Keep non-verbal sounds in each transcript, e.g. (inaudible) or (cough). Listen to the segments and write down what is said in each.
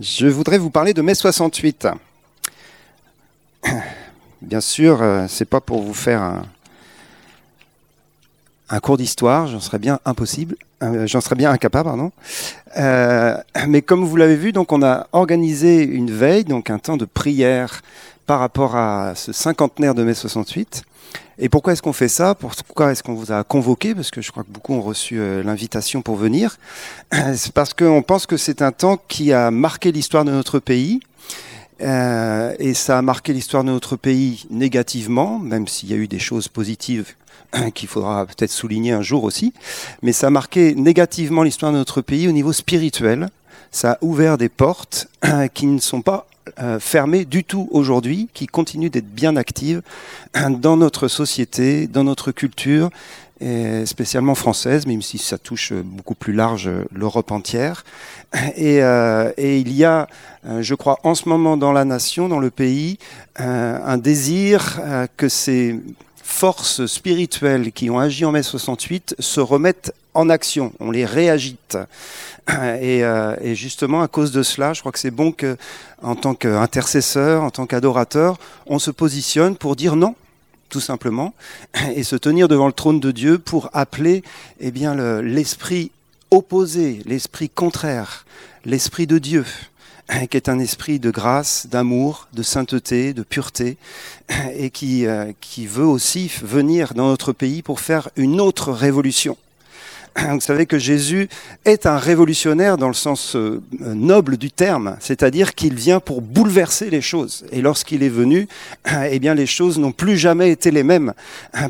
Je voudrais vous parler de mai 68. (coughs) Bien sûr, euh, c'est pas pour vous faire un cours d'histoire, j'en serais bien impossible, euh, j'en serais bien incapable, pardon. Euh, mais comme vous l'avez vu, donc on a organisé une veille, donc un temps de prière par rapport à ce cinquantenaire de mai 68. Et pourquoi est-ce qu'on fait ça? Pourquoi est-ce qu'on vous a convoqué? Parce que je crois que beaucoup ont reçu euh, l'invitation pour venir. C'est parce qu'on pense que c'est un temps qui a marqué l'histoire de notre pays. Et ça a marqué l'histoire de notre pays négativement, même s'il y a eu des choses positives (clears throat) qu'il faudra peut-être souligner un jour aussi. Mais ça a marqué négativement l'histoire de notre pays au niveau spirituel. Ça a ouvert des portes (clears throat) qui ne sont pas euh, fermées du tout aujourd'hui, qui continuent d'être bien actives (clears throat) dans notre société, dans notre culture, et spécialement française, même si ça touche beaucoup plus large l'Europe entière. Et, euh, et, il y a, euh, je crois, en ce moment dans la nation, dans le pays, euh, un désir euh, que ces forces spirituelles qui ont agi en mai 68 se remettent en action, on les réagite. (clears throat) Et, euh, et, justement, à cause de cela, je crois que c'est bon que, en tant qu'intercesseur, en tant qu'adorateur, on se positionne pour dire non, tout simplement, (clears throat) et se tenir devant le trône de Dieu pour appeler eh l'esprit opposé, l'esprit contraire, l'esprit de Dieu, (clears throat) qui est un esprit de grâce, d'amour, de sainteté, de pureté, (clears throat) et qui, euh, qui veut aussi venir dans notre pays pour faire une autre révolution. Vous savez que Jésus est un révolutionnaire dans le sens euh, noble du terme, c'est-à-dire qu'il vient pour bouleverser les choses. Et lorsqu'il est venu, (clears throat) eh bien les choses n'ont plus jamais été les mêmes,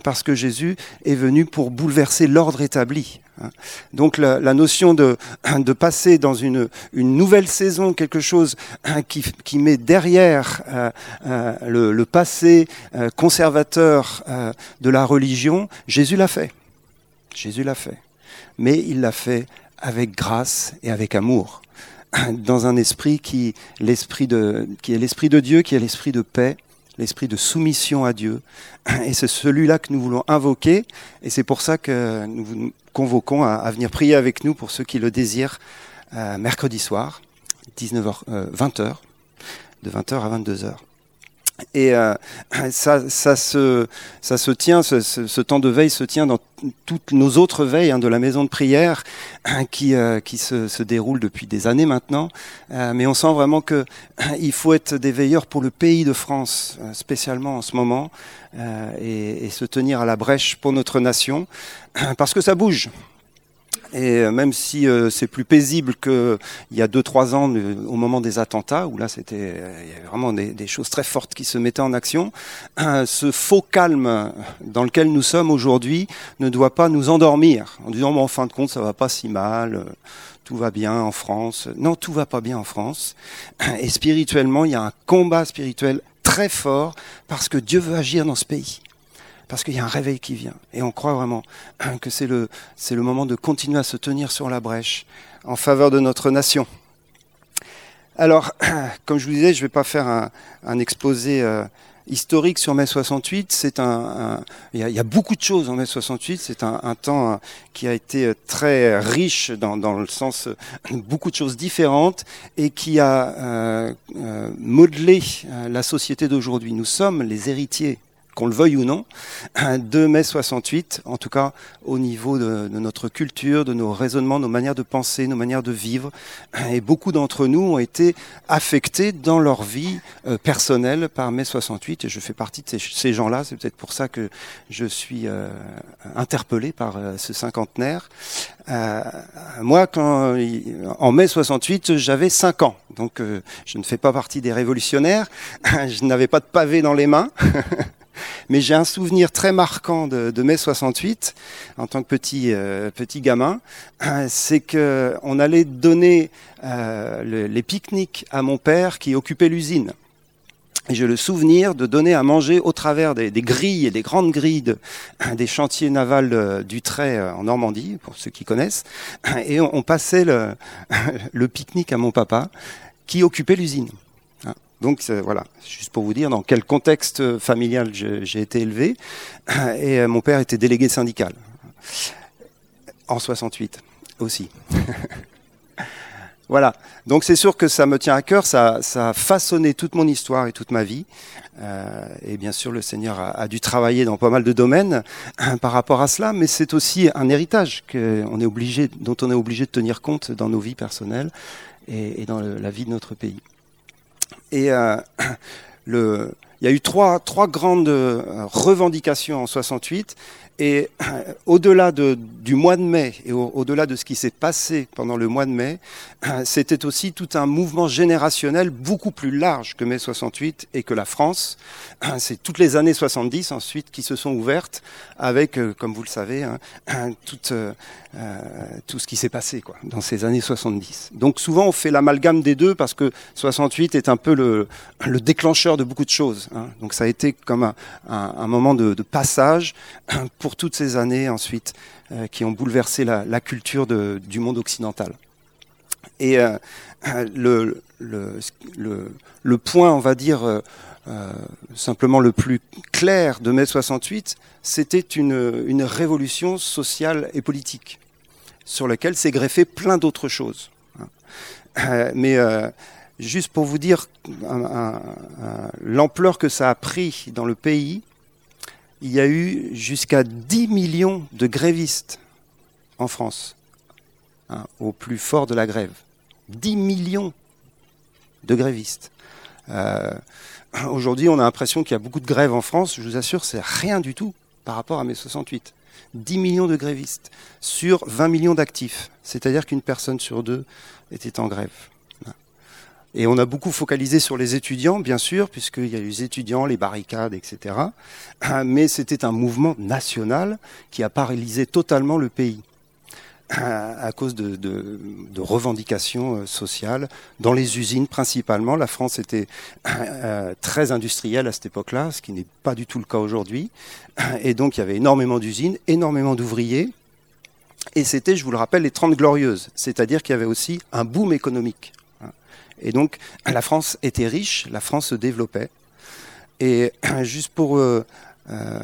parce que Jésus est venu pour bouleverser l'ordre établi. Donc la, notion de, passer dans une, nouvelle saison, quelque chose qui, qui met derrière euh, euh, le, passé conservateur de la religion, Jésus l'a fait. Jésus l'a fait mais il l'a fait avec grâce et avec amour, (clears throat) dans un esprit qui, est l'esprit de Dieu, qui est l'esprit de paix, l'esprit de soumission à Dieu. (clears throat) Et c'est celui-là que nous voulons invoquer, et c'est pour ça que nous vous convoquons à, venir prier avec nous pour ceux qui le désirent, euh, mercredi soir, 19h, euh, 20h, de 20h à 22h. Et euh, ça, ça, se, ça se tient, ce, temps de veille se tient dans toutes nos autres veilles hein, de la maison de prière qui, euh, qui se, se déroulent depuis des années maintenant. Euh, mais on sent vraiment que il faut être des veilleurs pour le pays de France, spécialement en ce moment, et, et se tenir à la brèche pour notre nation, parce que ça bouge. Et euh, même si euh, c'est plus paisible qu'il y a 2-3 ans, euh, au moment des attentats, où là, c'était il y avait vraiment des, des, choses très fortes qui se mettaient en action, (clears throat) ce faux calme dans lequel nous sommes aujourd'hui ne doit pas nous endormir en disant, bon, en fin de compte, ça va pas si mal tout va bien en France. Non, tout va pas bien en France. (clears throat) Et spirituellement, il y a un combat spirituel très fort parce que Dieu veut agir dans ce pays parce qu'il y a un réveil qui vient. Et on croit vraiment (clears throat) que c'est le, moment de continuer à se tenir sur la brèche en faveur de notre nation. Alors, (clears throat) comme je vous disais, je ne vais pas faire un, exposé euh, historique sur mai 68. C'est un, il, y a, beaucoup de choses en mai 68. C'est un, temps qui a été très riche dans, le sens beaucoup de choses différentes et qui a euh, euh, modelé euh, la société d'aujourd'hui. Nous sommes les héritiers qu'on le veuille ou non, de mai 68, en tout cas au niveau de, notre culture, de nos raisonnements, nos manières de penser, nos manières de vivre. Et beaucoup d'entre nous ont été affectés dans leur vie euh, personnelle par mai 68, et je fais partie de ces, gens-là. C'est peut-être pour ça que je suis euh, interpellé par euh, ce cinquantenaire. Moi, en mai 68, j'avais 5 ans, donc je ne fais pas partie des révolutionnaires. (laughs) je n'avais pas de pavé dans les mains. (laughs) Mais j'ai un souvenir très marquant de, de, mai 68 en tant que petit euh, gamin, (clears throat) c'est que on allait donner euh, le, les pique-niques à mon père qui occupait l'usine. Et j'ai le souvenir de donner à manger au travers des, grilles et des grandes grilles de, (clears throat) des chantiers navals du Trait en Normandie, pour ceux qui connaissent. (clears throat) Et on, passait (laughs) le pique-nique à mon papa qui occupait l'usine. Donc voilà, juste pour vous dire dans quel contexte familial j'ai été élevé. (clears throat) Et euh, mon père était délégué syndical en 68 aussi. (laughs) Voilà. Donc c'est sûr que ça me tient à cœur, ça, a façonné toute mon histoire et toute ma vie. Euh, et bien sûr, le Seigneur a, dû travailler dans pas mal de domaines (clears throat) par rapport à cela, mais c'est aussi un héritage on est obligé, dont on est obligé de tenir compte dans nos vies personnelles et, dans la vie de notre pays. Et euh, (clears throat) le, il y a eu trois, trois grandes euh, revendications en 68 et euh, (clears throat) au-delà de, du mois de mai et au-delà de ce qui s'est passé pendant le mois de mai, euh, (clears throat) c'était aussi tout un mouvement générationnel beaucoup plus large que mai 68 et que la France. (clears throat) C'est toutes les années 70 ensuite qui se sont ouvertes avec, euh, comme vous le savez, hein, tout, euh, tout ce qui s'est passé quoi, dans ces années 70. Donc souvent on fait l'amalgame des deux parce que 68 est un peu le, le déclencheur de beaucoup de choses. Hein. Donc ça a été comme un, moment de, passage toutes ces années ensuite euh, qui ont bouleversé la, culture du monde occidental. Et euh, le, point, on va dire, euh, simplement le plus clair de mai 68, c'était une, une révolution sociale et politique sur laquelle s'est greffé plein d'autres choses. Mais juste pour vous dire l'ampleur que ça a pris dans le pays, il y a eu jusqu'à 10 millions de grévistes en France, hein, au plus fort de la grève. 10 millions de grévistes. Euh, Aujourd'hui, on a l'impression qu'il y a beaucoup de grèves en France. Je vous assure, c'est rien du tout par rapport à mai 68. 10 millions de grévistes sur 20 millions d'actifs. C'est-à-dire qu'une personne sur deux était en grève. Et on a beaucoup focalisé sur les étudiants, bien sûr, puisqu'il y a eu les étudiants, les barricades, etc. (clears throat) Mais c'était un mouvement national qui a paralysé totalement le pays (clears throat) à cause de, revendications sociales dans les usines principalement. La France était (clears throat) euh, très industrielle à cette époque-là, ce qui n'est pas du tout le cas aujourd'hui. Et donc il y avait énormément d'usines, énormément d'ouvriers. Et c'était, je vous le rappelle, les 30 glorieuses, c'est-à-dire qu'il y avait aussi un boom économique. Et donc, la France était riche, la France se développait. Et (clears throat) juste pour euh, euh,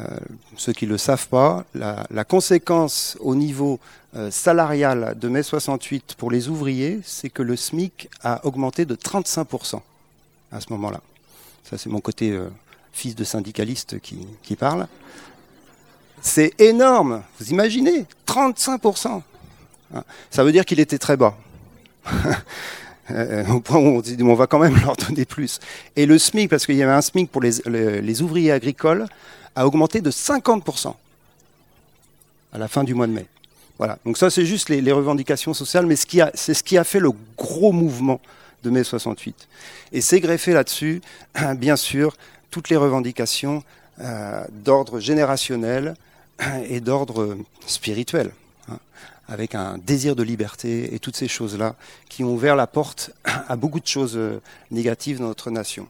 ceux qui ne le savent pas, la, conséquence au niveau euh, salarial de mai 68 pour les ouvriers, c'est que le SMIC a augmenté de 35% à ce moment-là. Ça, c'est mon côté fils de syndicaliste qui, qui parle. C'est énorme, vous imaginez 35% Ça veut dire qu'il était très bas. (laughs) Euh, (laughs) au point où on dit on va quand même (laughs) leur donner plus. Et le SMIC, parce qu'il y avait un SMIC pour les, ouvriers agricoles, a augmenté de 50% à la fin du mois de mai. Voilà. Donc ça, c'est juste les, les, revendications sociales, mais c'est ce qui a fait le gros mouvement de mai 68. Et c'est greffé là-dessus, (clears throat) bien sûr, toutes les revendications euh, d'ordre générationnel (clears throat) et d'ordre spirituel. Hein avec un désir de liberté et toutes ces choses-là qui ont ouvert la porte à beaucoup de choses euh, négatives dans notre nation.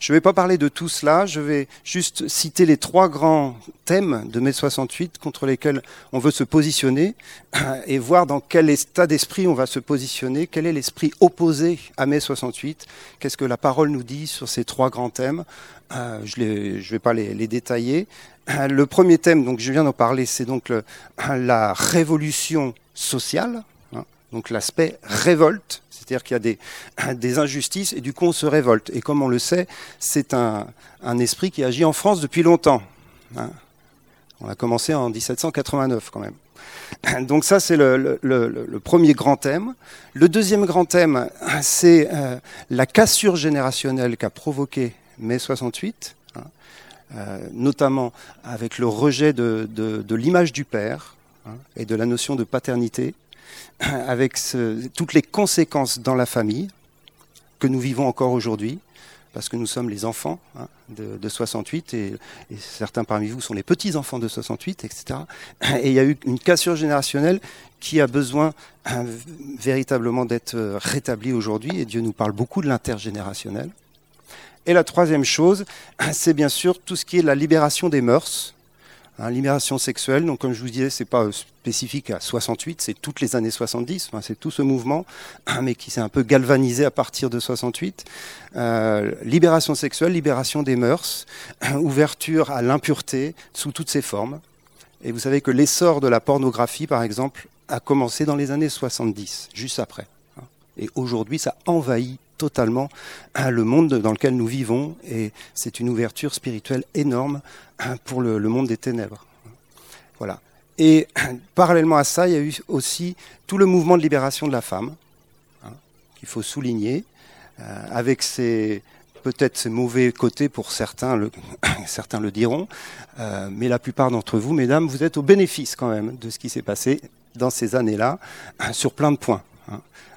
Je ne vais pas parler de tout cela, je vais juste citer les trois grands thèmes de mai 68 contre lesquels on veut se positionner et voir dans quel état d'esprit on va se positionner, quel est l'esprit opposé à mai 68, qu'est-ce que la parole nous dit sur ces trois grands thèmes. Euh, je ne vais pas les, détailler. Le premier thème, donc je viens d'en parler, c'est donc la révolution sociale, hein, donc l'aspect révolte, c'est-à-dire qu'il y a des, injustices et du coup on se révolte. Et comme on le sait, c'est un, esprit qui agit en France depuis longtemps. Hein. On a commencé en 1789 quand même. Donc ça, c'est le, premier grand thème. Le deuxième grand thème, c'est euh, la cassure générationnelle qu'a provoqué mai 68, hein, euh, notamment avec le rejet de, l'image du père hein, et de la notion de paternité, (clears throat) avec toutes les conséquences dans la famille que nous vivons encore aujourd'hui, parce que nous sommes les enfants hein, de, de, 68 et, certains parmi vous sont les petits enfants de 68, etc. (clears throat) Et il y a eu une cassure générationnelle qui a besoin euh, véritablement d'être rétablie aujourd'hui. Et Dieu nous parle beaucoup de l'intergénérationnel. Et la troisième chose, (clears throat) c'est bien sûr tout ce qui est la libération des mœurs, hein, libération sexuelle. Donc, comme je vous disais, c'est pas spécifique à 68, c'est toutes les années 70. Enfin, c'est tout ce mouvement, (clears throat) mais qui s'est un peu galvanisé à partir de 68. Euh, libération sexuelle, libération des mœurs, (clears throat) ouverture à l'impureté sous toutes ses formes. Et vous savez que l'essor de la pornographie, par exemple, a commencé dans les années 70, juste après. Et aujourd'hui, ça envahit totalement hein, le monde dans lequel nous vivons et c'est une ouverture spirituelle énorme hein, pour le, monde des ténèbres. Voilà. Et (clears throat) parallèlement à ça, il y a eu aussi tout le mouvement de libération de la femme, hein, qu'il faut souligner, euh, avec ses peut-être ses mauvais côtés pour certains, (clears throat) certains le diront, euh, mais la plupart d'entre vous, mesdames, vous êtes au bénéfice quand même de ce qui s'est passé dans ces années-là, sur plein de points.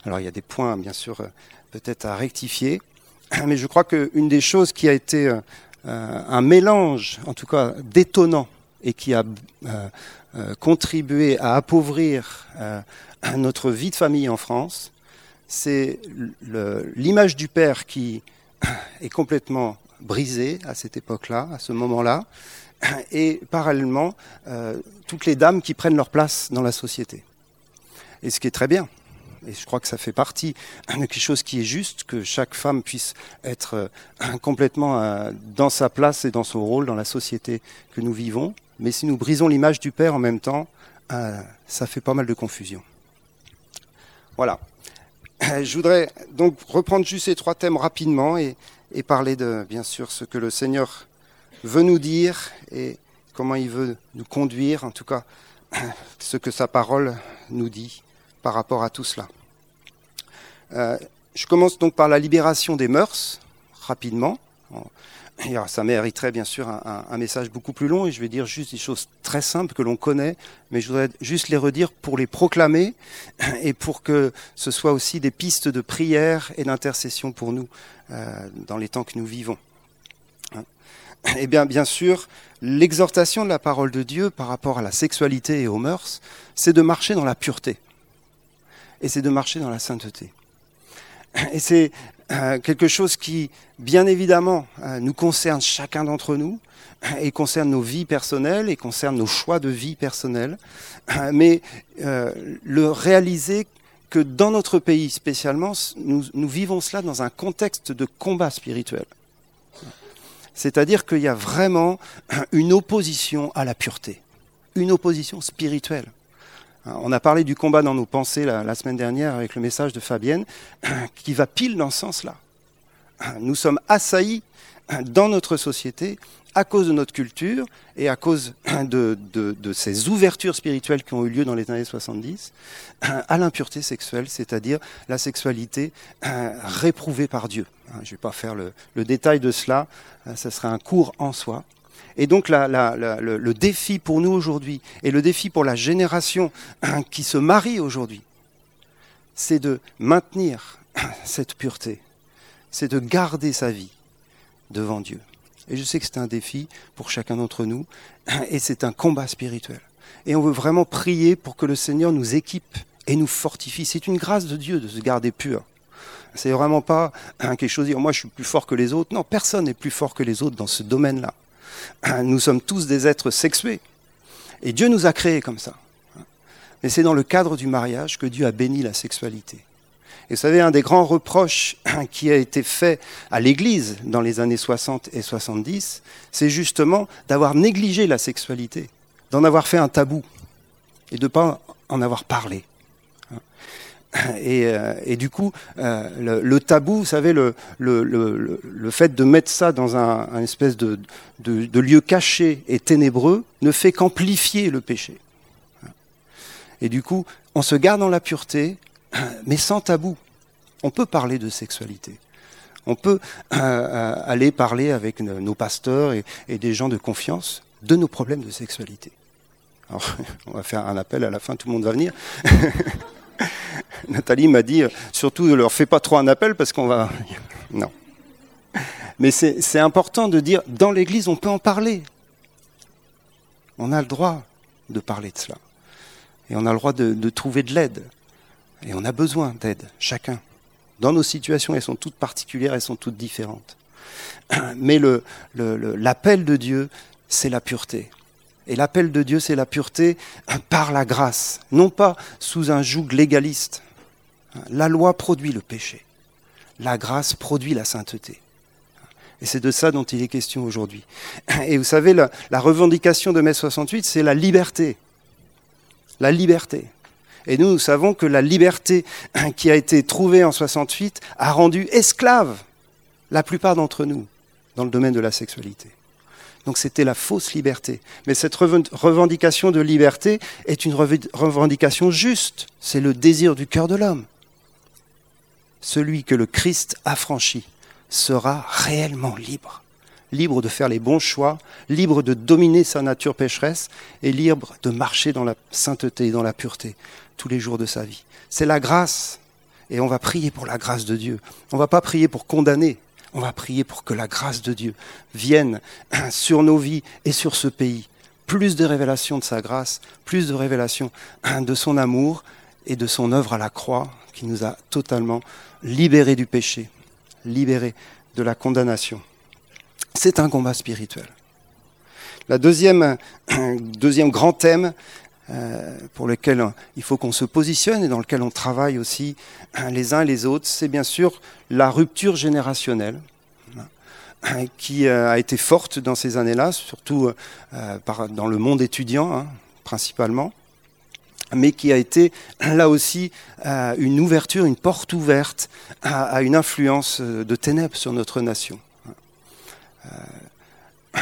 Alors il y a des points, bien sûr, peut-être à rectifier. (clears throat) Mais je crois qu'une des choses qui a été euh, un mélange, en tout cas détonnant, et qui a euh, euh, contribué à appauvrir (clears throat) notre vie de famille en France, c'est l'image du père qui (clears throat) est complètement brisée à cette époque-là, à ce moment-là, et parallèlement toutes les dames qui prennent leur place dans la société. Et ce qui est très bien, et je crois que ça fait partie de quelque chose qui est juste, que chaque femme puisse être euh, complètement euh, dans sa place et dans son rôle dans la société que nous vivons. Mais si nous brisons l'image du Père en même temps, euh, ça fait pas mal de confusion. Voilà. Je voudrais donc reprendre juste ces trois thèmes rapidement et, et parler de, bien sûr, ce que le Seigneur veut nous dire et comment il veut nous conduire, en tout cas, ce que sa parole nous dit par rapport à tout cela. Euh, je commence donc par la libération des mœurs, rapidement. ça mériterait bien sûr un, message beaucoup plus long et je vais dire juste des choses très simples que l'on connaît, mais je voudrais juste les redire pour les proclamer et pour que ce soit aussi des pistes de prière et d'intercession pour nous euh, dans les temps que nous vivons. Eh bien, bien sûr, l'exhortation de la parole de Dieu par rapport à la sexualité et aux mœurs, c'est de marcher dans la pureté et c'est de marcher dans la sainteté. Et c'est euh, quelque chose qui, bien évidemment, euh, nous concerne chacun d'entre nous, et concerne nos vies personnelles, et concerne nos choix de vie personnels, mais euh, le réaliser que dans notre pays spécialement, nous vivons cela dans un contexte de combat spirituel. C'est-à-dire qu'il y a vraiment une opposition à la pureté, une opposition spirituelle. On a parlé du combat dans nos pensées la, semaine dernière avec le message de Fabienne, (clears throat) qui va pile dans ce sens-là. Nous sommes assaillis dans notre société à cause de notre culture et à cause (clears throat) de, ces ouvertures spirituelles qui ont eu lieu dans les années 70 (clears throat) à l'impureté sexuelle, c'est-à-dire la sexualité réprouvée par Dieu. Je ne vais pas faire le, détail de cela, ça serait un cours en soi. Et donc le, défi pour nous aujourd'hui, et le défi pour la génération (clears throat) qui se marie aujourd'hui, c'est de maintenir (clears throat) cette pureté, c'est de garder sa vie devant Dieu. Et je sais que c'est un défi pour chacun d'entre nous, (clears throat) et c'est un combat spirituel. Et on veut vraiment prier pour que le Seigneur nous équipe et nous fortifie. C'est une grâce de Dieu de se garder pur. C'est vraiment pas quelque chose de dire moi je suis plus fort que les autres. Non, personne n'est plus fort que les autres dans ce domaine-là. (clears throat) Nous sommes tous des êtres sexués. Et Dieu nous a créés comme ça. Mais c'est dans le cadre du mariage que Dieu a béni la sexualité. Et vous savez, un des grands reproches (clears throat) qui a été fait à l'Église dans les années 60 et 70, c'est justement d'avoir négligé la sexualité, d'en avoir fait un tabou et de ne pas en avoir parlé. Euh, et, du coup, euh, le, tabou, vous savez, le, fait de mettre ça dans un, espèce de, lieu caché et ténébreux ne fait qu'amplifier le péché. Et du coup, on se garde dans la pureté, mais sans tabou. On peut parler de sexualité. On peut euh, aller parler avec nos pasteurs et, et des gens de confiance de nos problèmes de sexualité. Alors, (laughs) on va faire un appel à la fin, tout le monde va venir. (laughs) (laughs) Nathalie m'a dit, surtout ne leur fais pas trop un appel parce qu'on va... (laughs) Non. Mais c'est important de dire, dans l'Église, on peut en parler. On a le droit de parler de cela. Et on a le droit de, trouver de l'aide. Et on a besoin d'aide, chacun. Dans nos situations, elles sont toutes particulières, elles sont toutes différentes. (clears throat) Mais l'appel de Dieu, c'est la pureté. Et l'appel de Dieu, c'est la pureté par la grâce, non pas sous un joug légaliste. La loi produit le péché. La grâce produit la sainteté. Et c'est de ça dont il est question aujourd'hui. Et vous savez, la, revendication de mai 68, c'est la liberté. La liberté. Et nous, nous savons que la liberté qui a été trouvée en 68 a rendu esclaves la plupart d'entre nous dans le domaine de la sexualité. Donc c'était la fausse liberté. Mais cette revendication de liberté est une revendication juste. C'est le désir du cœur de l'homme. Celui que le Christ a franchi sera réellement libre. Libre de faire les bons choix, libre de dominer sa nature pécheresse et libre de marcher dans la sainteté et dans la pureté tous les jours de sa vie. C'est la grâce. Et on va prier pour la grâce de Dieu. On ne va pas prier pour condamner. On va prier pour que la grâce de Dieu vienne (clears throat) sur nos vies et sur ce pays. Plus de révélations de sa grâce, plus de révélations de son amour et de son œuvre à la croix qui nous a totalement libérés du péché, libérés de la condamnation. C'est un combat spirituel. La deuxième, (clears throat) deuxième grand thème euh, pour lequel il faut qu'on se positionne et dans lequel on travaille aussi les uns et les autres, c'est bien sûr la rupture générationnelle hein, qui euh, a été forte dans ces années-là, surtout euh, dans le monde étudiant hein, principalement, mais qui a été là aussi une ouverture, une porte ouverte à une influence de ténèbres sur notre nation.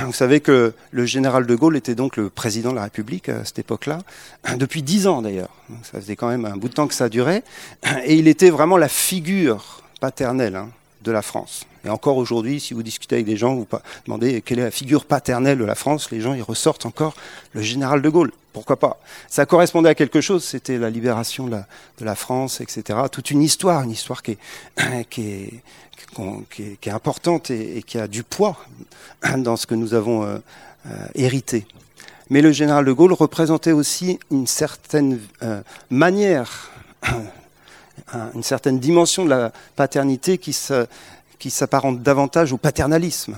Vous savez que le général de Gaulle était donc le président de la République à cette époque-là, (clears throat) depuis dix ans d'ailleurs. Ça faisait quand même un bout de temps que ça durait. (clears throat) Et il était vraiment la figure paternelle hein, de la France. Et encore aujourd'hui, si vous discutez avec des gens, vous demandez quelle est la figure paternelle de la France, les gens ils ressortent encore le général de Gaulle. Pourquoi pas Ça correspondait à quelque chose, c'était la libération de la, France, etc. Toute une histoire, une histoire qui est, (coughs) importante et, qui a du poids dans ce que nous avons euh, euh, hérité. Mais le général de Gaulle représentait aussi une certaine euh, manière, (coughs) une certaine dimension de la paternité qui s'apparente davantage au paternalisme.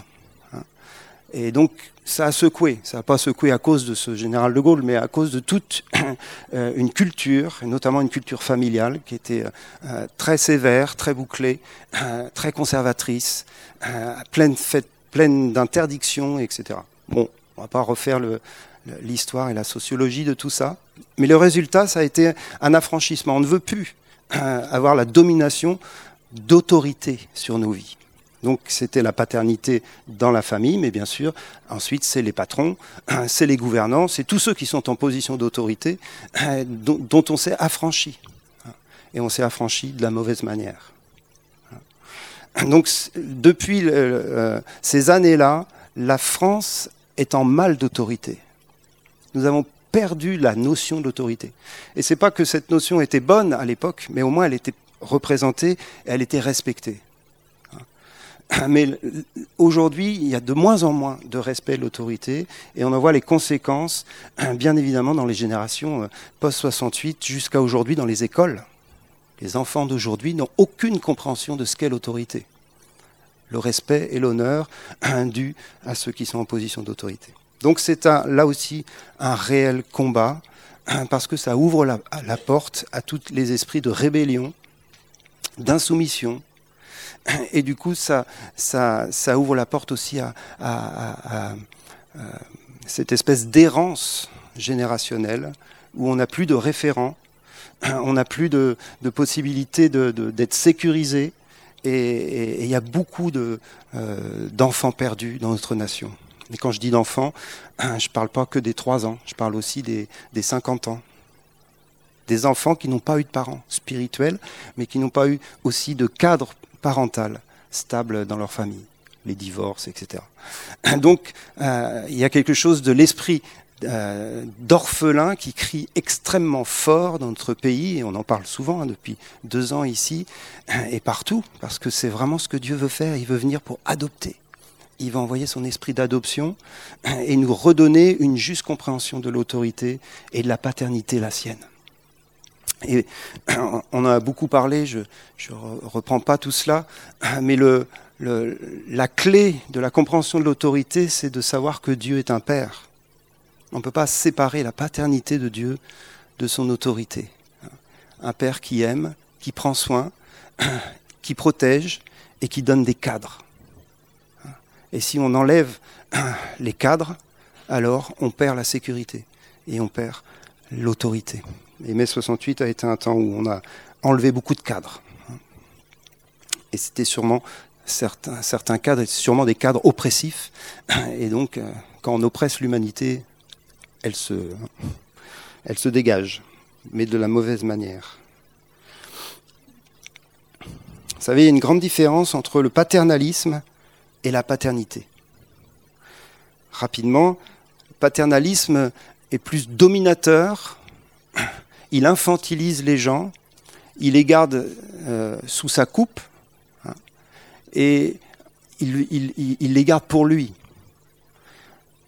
Et donc, ça a secoué. Ça n'a pas secoué à cause de ce général de Gaulle, mais à cause de toute (coughs) euh, une culture, notamment une culture familiale, qui était euh, très sévère, très bouclée, euh, (coughs) très conservatrice, pleine, pleine d'interdictions, etc. Bon, on ne va pas refaire l'histoire et la sociologie de tout ça, mais le résultat, ça a été un affranchissement. On ne veut plus avoir la domination d'autorité sur nos vies. Donc c'était la paternité dans la famille, mais bien sûr, ensuite c'est les patrons, (clears throat) c'est les gouvernants, c'est tous ceux qui sont en position d'autorité (clears throat) dont, on s'est affranchi. Et on s'est affranchi de la mauvaise manière. Donc depuis euh, ces années-là, la France est en mal d'autorité. Nous avons perdu la notion d'autorité. Et c'est pas que cette notion était bonne à l'époque, mais au moins elle était représentée et elle était respectée. (coughs) Mais aujourd'hui, il y a de moins en moins de respect de l'autorité et on en voit les conséquences, (coughs) bien évidemment, dans les générations euh, post-68 jusqu'à aujourd'hui dans les écoles. Les enfants d'aujourd'hui n'ont aucune compréhension de ce qu'est l'autorité. Le respect et l'honneur (coughs) dû à ceux qui sont en position d'autorité. Donc c'est là aussi un réel combat parce que ça ouvre la, la porte à tous les esprits de rébellion, d'insoumission, et du coup, ça, ouvre la porte aussi à, à, cette espèce d'errance générationnelle où on n'a plus de référents, (clears throat) on n'a plus de, de possibilité d'être de, sécurisé. Et il y a beaucoup euh, d'enfants perdus dans notre nation. Et quand je dis d'enfants, (clears throat) je ne parle pas que des 3 ans, je parle aussi des, des 50 ans. Des enfants qui n'ont pas eu de parents spirituels, mais qui n'ont pas eu aussi de cadre parentale stable dans leur famille, les divorces, etc. (clears throat) Donc euh, il y a quelque chose de l'esprit euh, d'orphelin qui crie extrêmement fort dans notre pays, et on en parle souvent hein, depuis deux ans ici (clears throat) et partout, parce que c'est vraiment ce que Dieu veut faire, il veut venir pour adopter. Il va envoyer son esprit d'adoption (clears throat) et nous redonner une juste compréhension de l'autorité et de la paternité la sienne. Et (clears throat) on en a beaucoup parlé, je ne reprends pas tout cela, (clears throat) mais la clé de la compréhension de l'autorité, c'est de savoir que Dieu est un Père. On ne peut pas séparer la paternité de Dieu de son autorité. Un Père qui aime, qui prend soin, (clears throat) qui protège et qui donne des cadres. Et si on enlève les cadres, alors on perd la sécurité et on perd l'autorité. Et mai 68 a été un temps où on a enlevé beaucoup de cadres. Et c'était sûrement certains, certains cadres, sûrement des cadres oppressifs. Et donc, euh, quand on oppresse l'humanité, elle se, elle se dégage, mais de la mauvaise manière. Vous savez, il y a une grande différence entre le paternalisme et la paternité. Rapidement, paternalisme est plus dominateur, il infantilise les gens, il les garde euh, sous sa coupe, hein, et il, les garde pour lui.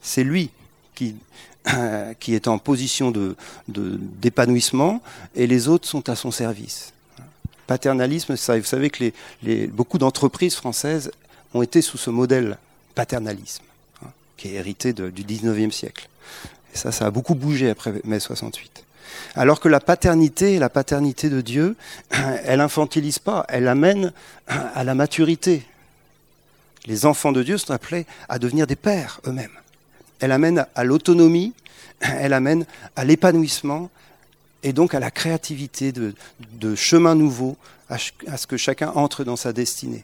C'est lui qui, (coughs) qui est en position d'épanouissement, de, et les autres sont à son service paternalisme, vous savez que les, beaucoup d'entreprises françaises ont été sous ce modèle paternalisme, hein, qui est hérité du 19e siècle. Ça a beaucoup bougé après mai 68. Alors que la paternité, la paternité de Dieu, (clears throat) elle infantilise pas, elle amène (clears throat) à la maturité. Les enfants de Dieu sont appelés à devenir des pères eux-mêmes. Elle amène à l'autonomie, (clears throat) elle amène à l'épanouissement, et donc à la créativité de, chemins nouveaux, à, ce que chacun entre dans sa destinée.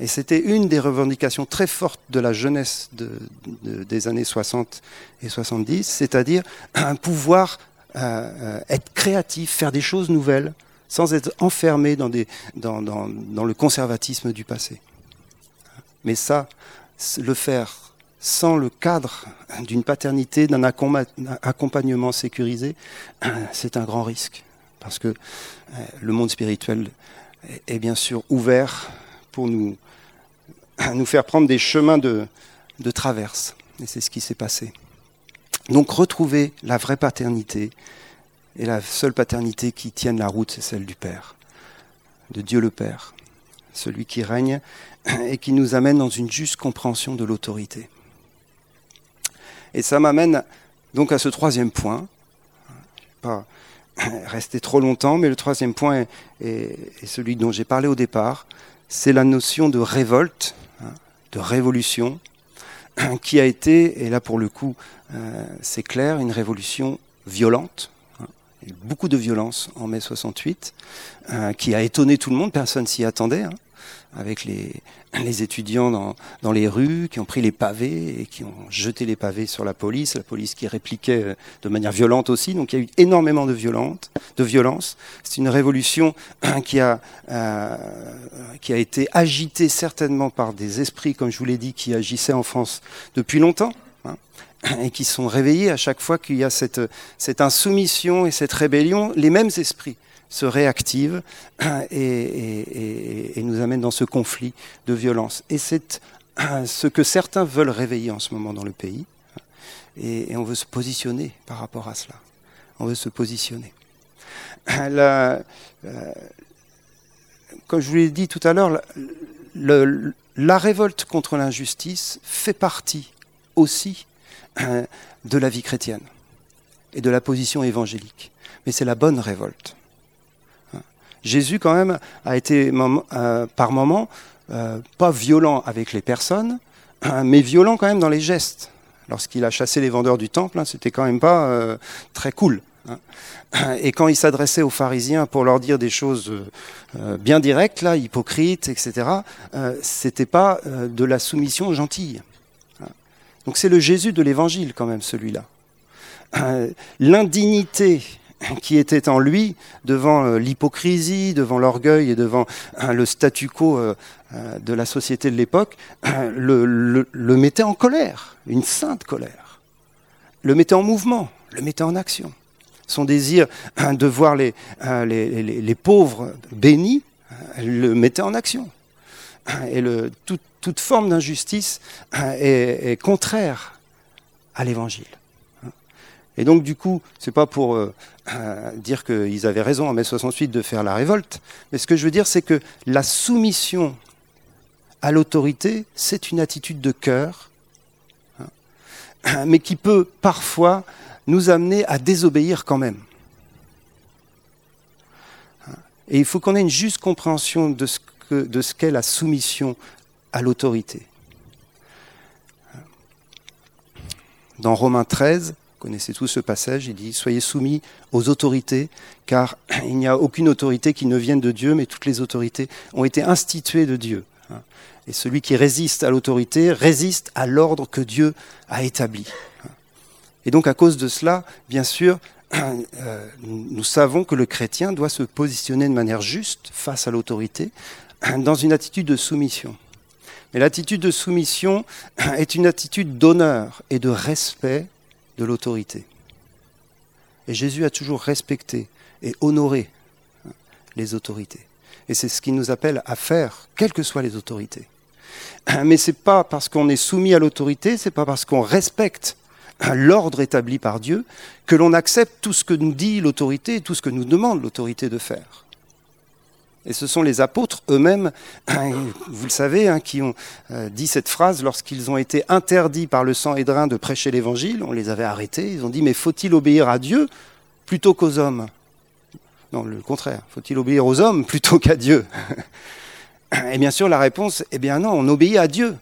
Et c'était une des revendications très fortes de la jeunesse des années 60 et 70, c'est-à-dire pouvoir euh, euh, être créatif, faire des choses nouvelles, sans être enfermé dans, dans le conservatisme du passé. Mais ça, le faire sans le cadre d'une paternité, d'un accompagnement sécurisé, (clears throat) c'est un grand risque. Parce que euh, le monde spirituel est bien sûr ouvert pour (clears throat) nous, faire prendre des chemins de, de traverse. Et c'est ce qui s'est passé. Donc retrouver la vraie paternité, et la seule paternité qui tienne la route, c'est celle du Père, de Dieu le Père, celui qui règne (clears throat) et qui nous amène dans une juste compréhension de l'autorité. Et ça m'amène donc à ce troisième point. Je ne vais pas (clears throat) rester trop longtemps, mais le troisième point est, celui dont j'ai parlé au départ. C'est la notion de révolte, hein, de révolution, (clears throat) qui a été, et là pour le coup euh, c'est clair, une révolution violente, hein. beaucoup de violence en mai 68, euh, qui a étonné tout le monde, personne s'y attendait. Avec les, étudiants dans, dans, les rues qui ont pris les pavés et qui ont jeté les pavés sur la police, la police qui répliquait euh, de manière violente aussi. Donc il y a eu énormément de, violente, violence. C'est une révolution (coughs) qui a, euh, qui a été agitée certainement par des esprits, comme je vous l'ai dit, qui agissaient en France depuis longtemps hein, (coughs) et qui sont réveillés à chaque fois qu'il y a cette, cette insoumission et cette rébellion, les mêmes esprits se réactive (clears throat) et, nous amène dans ce conflit de violence. Et c'est (clears throat) ce que certains veulent réveiller en ce moment dans le pays. Et, on veut se positionner par rapport à cela. On veut se positionner. (clears throat) Euh, comme je vous l'ai dit tout à l'heure, la révolte contre l'injustice fait partie aussi de la vie chrétienne et de la position évangélique. Mais c'est la bonne révolte. Jésus, quand même, a été euh, par moments euh, pas violent avec les personnes, mais violent quand même dans les gestes. Lorsqu'il a chassé les vendeurs du temple, hein, c'était quand même pas euh, très cool. Hein. Et quand il s'adressait aux pharisiens pour leur dire des choses bien directes, là, hypocrites, etc., c'était pas de la soumission gentille. Hein. Donc c'est le Jésus de l'Évangile quand même celui-là. L'indignité qui était en lui devant euh, l'hypocrisie, devant l'orgueil et devant euh, le statu quo euh, de la société de l'époque, le, mettait en colère, une sainte colère, le mettait en mouvement, le mettait en action. Son désir de voir les, pauvres bénis le mettait en action. Et toute forme d'injustice est contraire à l'évangile. Et donc, du coup, c'est pas pour euh, (clears throat) dire qu'ils avaient raison en mai 68 de faire la révolte, mais ce que je veux dire, c'est que la soumission à l'autorité, c'est une attitude de cœur, hein, (clears throat) mais qui peut parfois nous amener à désobéir quand même. Et il faut qu'on ait une juste compréhension de ce, que, de ce qu'est la soumission à l'autorité. Dans Romains 13, connaissez tous ce passage, il dit Soyez soumis aux autorités, car (clears throat) il n'y a aucune autorité qui ne vienne de Dieu, mais toutes les autorités ont été instituées de Dieu. Et celui qui résiste à l'autorité résiste à l'ordre que Dieu a établi. Et donc à cause de cela, bien sûr, (clears throat) euh, nous savons que le chrétien doit se positionner de manière juste face à l'autorité, (clears throat) dans une attitude de soumission. Mais l'attitude de soumission est une attitude d'honneur et de respect de l'autorité. Et Jésus a toujours respecté et honoré les autorités. Et c'est ce qu'il nous appelle à faire, quelles que soient les autorités. (clears throat) Mais ce n'est pas parce qu'on est soumis à l'autorité, ce n'est pas parce qu'on respecte l'ordre établi par Dieu que l'on accepte tout ce que nous dit l'autorité tout ce que nous demande l'autorité de faire. Et ce sont les apôtres eux-mêmes, vous le savez, hein, qui ont euh, dit cette phrase lorsqu'ils ont été interdits par le sang Hédrin de prêcher l'évangile. On les avait arrêtés. Ils ont dit Mais faut-il obéir à Dieu plutôt qu'aux hommes? Non, le contraire. Faut-il obéir aux hommes plutôt qu'à Dieu? Et bien sûr, la réponse Eh bien non, on obéit à Dieu.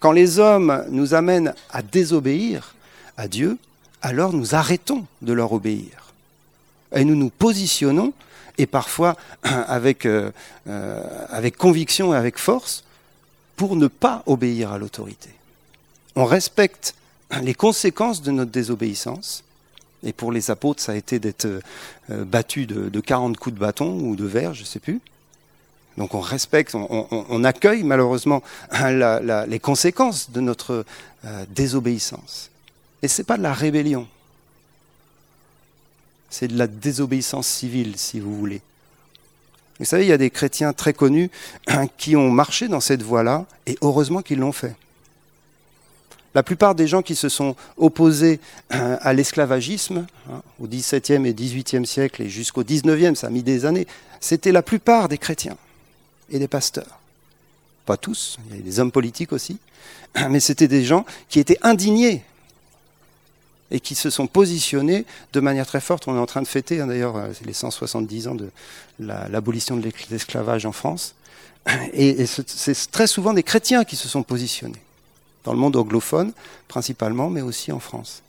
Quand les hommes nous amènent à désobéir à Dieu, alors nous arrêtons de leur obéir. Et nous nous positionnons et parfois (clears throat) avec, euh, euh, avec conviction et avec force, pour ne pas obéir à l'autorité. On respecte (clears throat) les conséquences de notre désobéissance, et pour les apôtres, ça a été d'être euh, battus de, 40 coups de bâton ou de verre, je ne sais plus. Donc on respecte, on, accueille malheureusement (clears throat) les conséquences de notre désobéissance. Et ce n'est pas de la rébellion, c'est de la désobéissance civile, si vous voulez. Vous savez, il y a des chrétiens très connus (clears throat) qui ont marché dans cette voie-là, et heureusement qu'ils l'ont fait. La plupart des gens qui se sont opposés hein, à l'esclavagisme, hein, au XVIIe et XVIIIe siècle et jusqu'au XIXe, ça a mis des années, c'était la plupart des chrétiens et des pasteurs. Pas tous, il y avait des hommes politiques aussi, (clears throat) mais c'était des gens qui étaient indignés et qui se sont positionnés de manière très forte. On est en train de fêter, hein, d'ailleurs, euh, les 170 ans de l'abolition de l'esclavage en France. Et, c'est très souvent des chrétiens qui se sont positionnés, dans le monde anglophone principalement, mais aussi en France.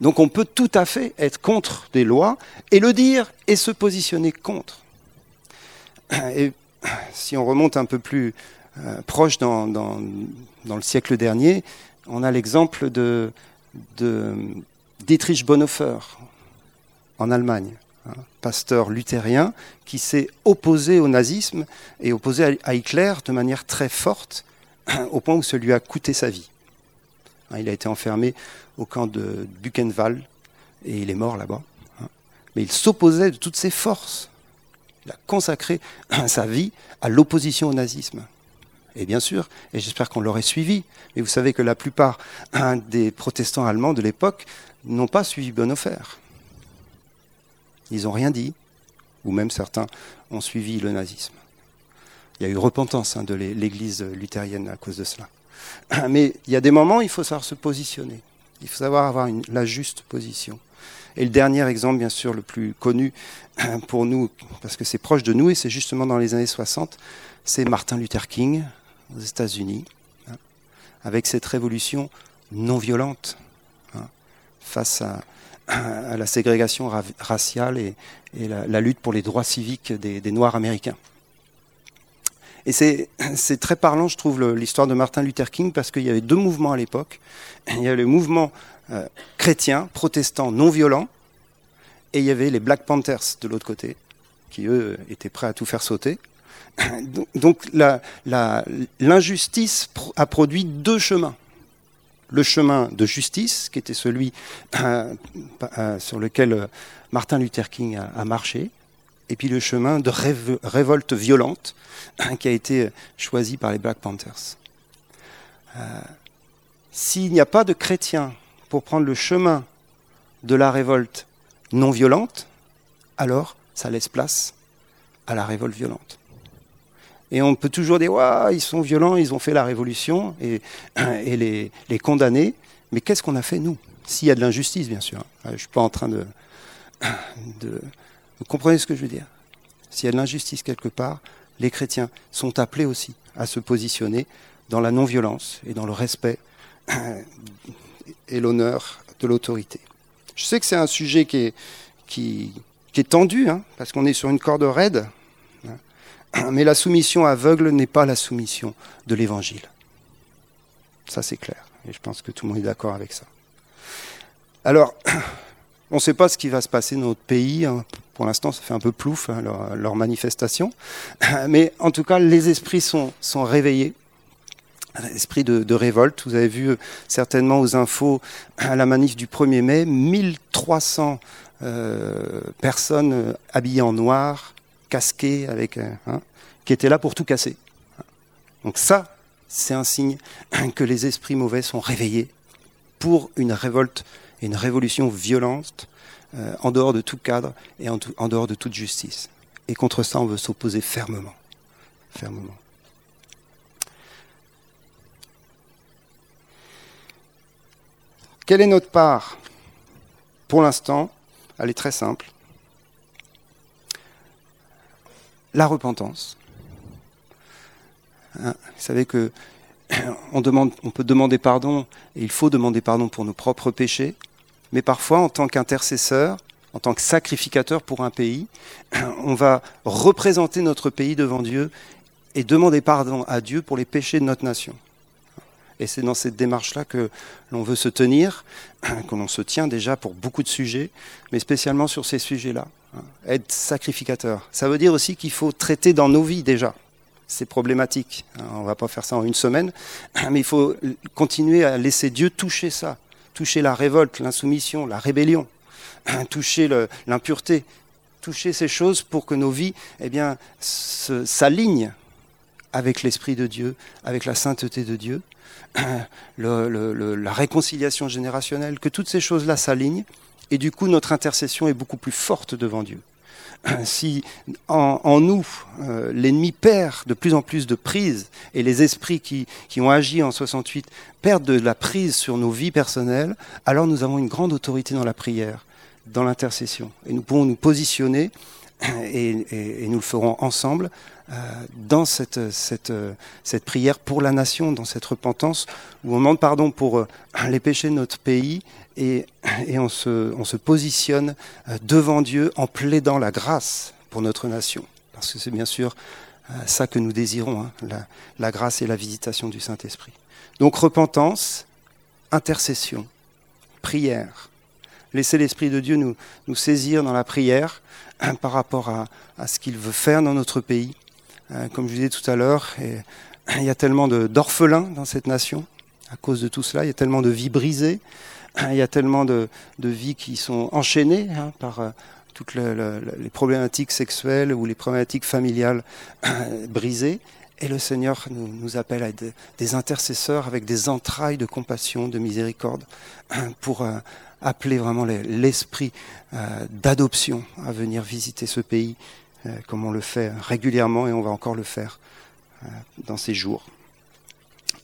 Donc on peut tout à fait être contre des lois et le dire et se positionner contre. Et si on remonte un peu plus euh, proche dans, le siècle dernier, on a l'exemple de, Dietrich Bonhoeffer en Allemagne, un pasteur luthérien qui s'est opposé au nazisme et opposé à Hitler de manière très forte, (clears throat) au point où ça lui a coûté sa vie. Hein, il a été enfermé au camp de Buchenwald et il est mort là-bas. Hein. Mais il s'opposait de toutes ses forces. Il a consacré (clears throat) sa vie à l'opposition au nazisme. Et bien sûr, et j'espère qu'on l'aurait suivi, mais vous savez que la plupart des protestants allemands de l'époque n'ont pas suivi Bonhoeffer. Ils n'ont rien dit, ou même certains ont suivi le nazisme. Il y a eu repentance hein, de l'Église luthérienne à cause de cela. (clears throat) Mais il y a des moments où il faut savoir se positionner. Il faut savoir avoir la juste position. Et le dernier exemple, bien sûr, le plus connu (clears throat) pour nous, parce que c'est proche de nous, et c'est justement dans les années 60, c'est Martin Luther King, aux États-Unis, hein, avec cette révolution non violente hein, face à, (clears throat) la ségrégation raciale et, la, lutte pour les droits civiques des, Noirs américains. Et (clears throat) c'est très parlant, je trouve, l'histoire de Martin Luther King, parce qu'il y avait deux mouvements à l'époque. Il y avait le mouvement euh, chrétien, protestant, non violent, et il y avait les Black Panthers de l'autre côté, qui eux étaient prêts à tout faire sauter. Donc l'injustice a produit deux chemins. Le chemin de justice, qui était celui euh, euh, sur lequel euh, Martin Luther King a, marché, et puis le chemin de révolte violente qui a été choisi par les Black Panthers. S'il n'y a pas de chrétiens pour prendre le chemin de la révolte non violente, alors ça laisse place à la révolte violente. Et on peut toujours dire, ouais, ils sont violents, ils ont fait la révolution, (clears throat) et, les, les, condamner. Mais qu'est-ce qu'on a fait, nous? S'il y a de l'injustice, bien sûr. Je ne suis pas en train de, (clears throat) de... Vous comprenez ce que je veux dire? S'il y a de l'injustice quelque part, les chrétiens sont appelés aussi à se positionner dans la non-violence et dans le respect (clears throat) et l'honneur de l'autorité. Je sais que c'est un sujet qui est, qui, est tendu, hein, parce qu'on est sur une corde raide. (clears throat) mais la soumission aveugle n'est pas la soumission de l'Évangile. Ça, c'est clair. Et je pense que tout le monde est d'accord avec ça. Alors, (clears throat) on ne sait pas ce qui va se passer dans notre pays. Hein. Pour l'instant, ça fait un peu plouf, leur, manifestation. (clears throat) Mais en tout cas, les esprits sont, sont réveillés esprit de, révolte. Vous avez vu euh, certainement aux infos à la manif du 1er mai, 1300 euh, personnes euh, habillées en noir, casquées, avec, hein, qui étaient là pour tout casser. Donc ça, c'est un signe que les esprits mauvais sont réveillés pour une révolte et une révolution violente en dehors de tout cadre et en, en dehors de toute justice. Et contre ça, on veut s'opposer fermement. Fermement. Quelle est notre part? Pour l'instant, elle est très simple. La repentance. Hein, vous savez que (clears throat) on, demande, on peut demander pardon, et il faut demander pardon pour nos propres péchés, mais parfois, en tant qu'intercesseur, en tant que sacrificateur pour un pays, (clears throat) on va représenter notre pays devant Dieu et demander pardon à Dieu pour les péchés de notre nation. Et c'est dans cette démarche-là que l'on veut se tenir, (clears throat) que l'on se tient déjà pour beaucoup de sujets, mais spécialement sur ces sujets-là. Hein. Être sacrificateur. Ça veut dire aussi qu'il faut traiter dans nos vies déjà ces problématiques. Hein. On ne va pas faire ça en une semaine, (clears throat) mais il faut continuer à laisser Dieu toucher ça, toucher la révolte, l'insoumission, la rébellion, (clears throat) toucher l'impureté, toucher ces choses pour que nos vies eh s'alignent avec l'Esprit de Dieu, avec la sainteté de Dieu, (clears throat) la réconciliation générationnelle, que toutes ces choses-là s'alignent, et du coup notre intercession est beaucoup plus forte devant Dieu. (clears throat) Si en, nous, euh, l'ennemi perd de plus en plus de prise, et les esprits qui, qui ont agi en 68 perdent de la prise sur nos vies personnelles, alors nous avons une grande autorité dans la prière, dans l'intercession. Et nous pouvons nous positionner, et, et nous le ferons ensemble, euh, dans cette, cette, cette, prière pour la nation, dans cette repentance, où on demande pardon pour euh, les péchés de notre pays et, et on, se, on, se, positionne euh, devant Dieu en plaidant la grâce pour notre nation. Parce que c'est bien sûr ça que nous désirons, hein, la, la grâce et la visitation du Saint-Esprit. Donc repentance, intercession, prière. Laissez l'Esprit de Dieu nous, saisir dans la prière (clears throat) par rapport à, ce qu'il veut faire dans notre pays euh, comme je disais tout à l'heure, (clears throat) il y a tellement d'orphelins dans cette nation à cause de tout cela. Il y a tellement de vies brisées, (clears throat) il y a tellement de, vies qui sont enchaînées hein, par euh, toutes les problématiques sexuelles ou les problématiques familiales brisées. Et le Seigneur nous, appelle à être des intercesseurs avec des entrailles de compassion, de miséricorde, pour euh, appeler vraiment l'esprit d'adoption à venir visiter ce pays euh, comme on le fait régulièrement et on va encore le faire euh, dans ces jours.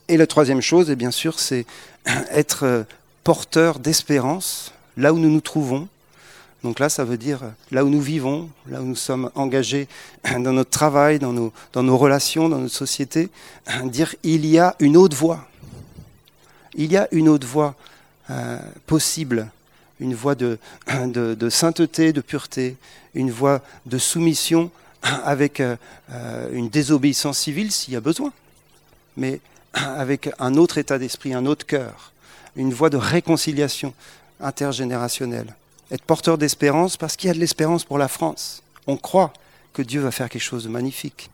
Et la troisième chose, et bien sûr, c'est (clears throat) être euh, porteur d'espérance là où nous nous trouvons. Donc là, ça veut dire là où nous vivons, là où nous sommes engagés (clears throat) dans notre travail, dans nos, dans nos relations, dans notre société, (clears throat) dire il y a une autre voie. Il y a une autre voie possible une voie (clears throat) de, sainteté, de pureté, une voie de soumission (clears throat) avec euh, une désobéissance civile s'il y a besoin, mais (clears throat) avec un autre état d'esprit, un autre cœur, une voie de réconciliation intergénérationnelle. Être porteur d'espérance parce qu'il y a de l'espérance pour la France. On croit que Dieu va faire quelque chose de magnifique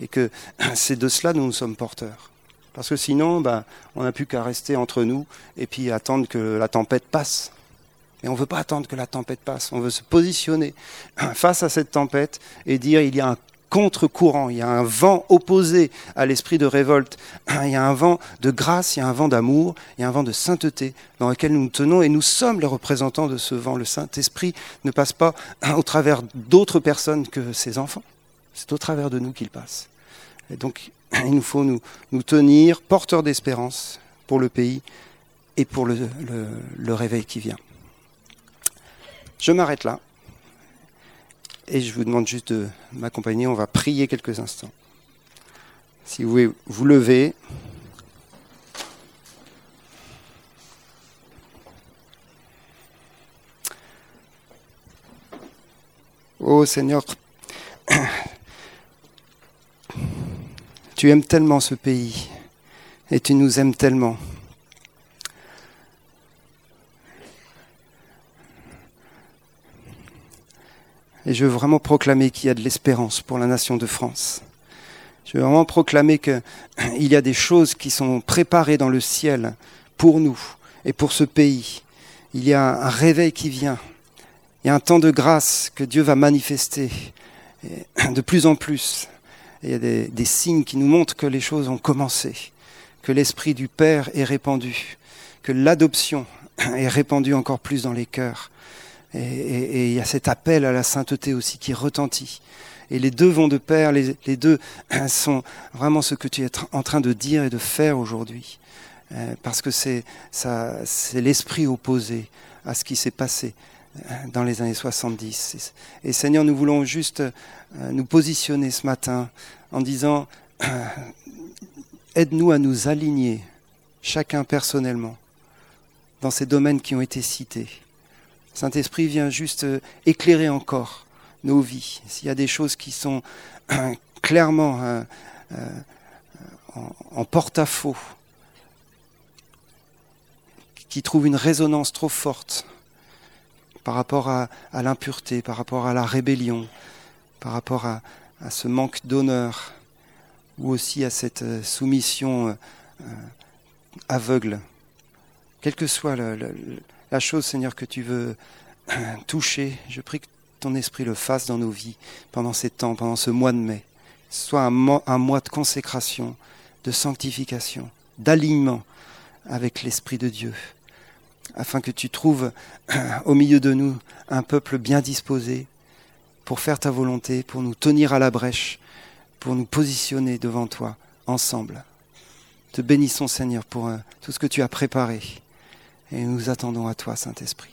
et que c'est de cela dont nous sommes porteurs. Parce que sinon, bah, on n'a plus qu'à rester entre nous et puis attendre que la tempête passe. Mais on ne veut pas attendre que la tempête passe. On veut se positionner (clears throat) face à cette tempête et dire il y a un contre-courant, il y a un vent opposé à l'esprit de révolte, (clears throat) il y a un vent de grâce, il y a un vent d'amour, il y a un vent de sainteté dans lequel nous nous tenons et nous sommes les représentants de ce vent. Le Saint-Esprit ne passe pas (clears throat) au travers d'autres personnes que ses enfants. C'est au travers de nous qu'il passe. Et donc, (clears throat) il nous faut nous, tenir porteurs d'espérance pour le pays et pour le, réveil qui vient. Je m'arrête là et je vous demande juste de m'accompagner. On va prier quelques instants. Si vous voulez vous lever. Ô oh Seigneur, tu aimes tellement ce pays et tu nous aimes tellement. Et je veux vraiment proclamer qu'il y a de l'espérance pour la nation de France. Je veux vraiment proclamer qu'il (clears throat) y a des choses qui sont préparées dans le ciel pour nous et pour ce pays. Il y a un réveil qui vient. Il y a un temps de grâce que Dieu va manifester (clears throat) de plus en plus. Il y a des, signes qui nous montrent que les choses ont commencé, que l'Esprit du Père est répandu, que l'adoption (clears throat) est répandue encore plus dans les cœurs. Et, il y a cet appel à la sainteté aussi qui retentit. Et les deux vont de pair, les, deux (clears throat) sont vraiment ce que tu es en train de dire et de faire aujourd'hui. Euh, parce que c'est l'esprit opposé à ce qui s'est passé dans les années 70. Et Seigneur, nous voulons juste euh, nous positionner ce matin en disant, (clears throat) aide-nous à nous aligner, chacun personnellement, dans ces domaines qui ont été cités Saint-Esprit vient juste euh, éclairer encore nos vies. S'il y a des choses qui sont (clears throat) clairement euh, en, porte-à-faux, qui trouvent une résonance trop forte par rapport à, l'impureté, par rapport à la rébellion, par rapport à, ce manque d'honneur, ou aussi à cette soumission aveugle, quelle que soit la chose, Seigneur, que tu veux toucher, je prie que ton esprit le fasse dans nos vies pendant ces temps, pendant ce mois de mai. Soit un mois, un mois de consécration, de sanctification, d'alignement avec l'Esprit de Dieu, afin que tu trouves (clears throat) au milieu de nous un peuple bien disposé pour faire ta volonté, pour nous tenir à la brèche, pour nous positionner devant toi ensemble. Te bénissons Seigneur pour euh, tout ce que tu as préparé. Et nous attendons à toi, Saint-Esprit.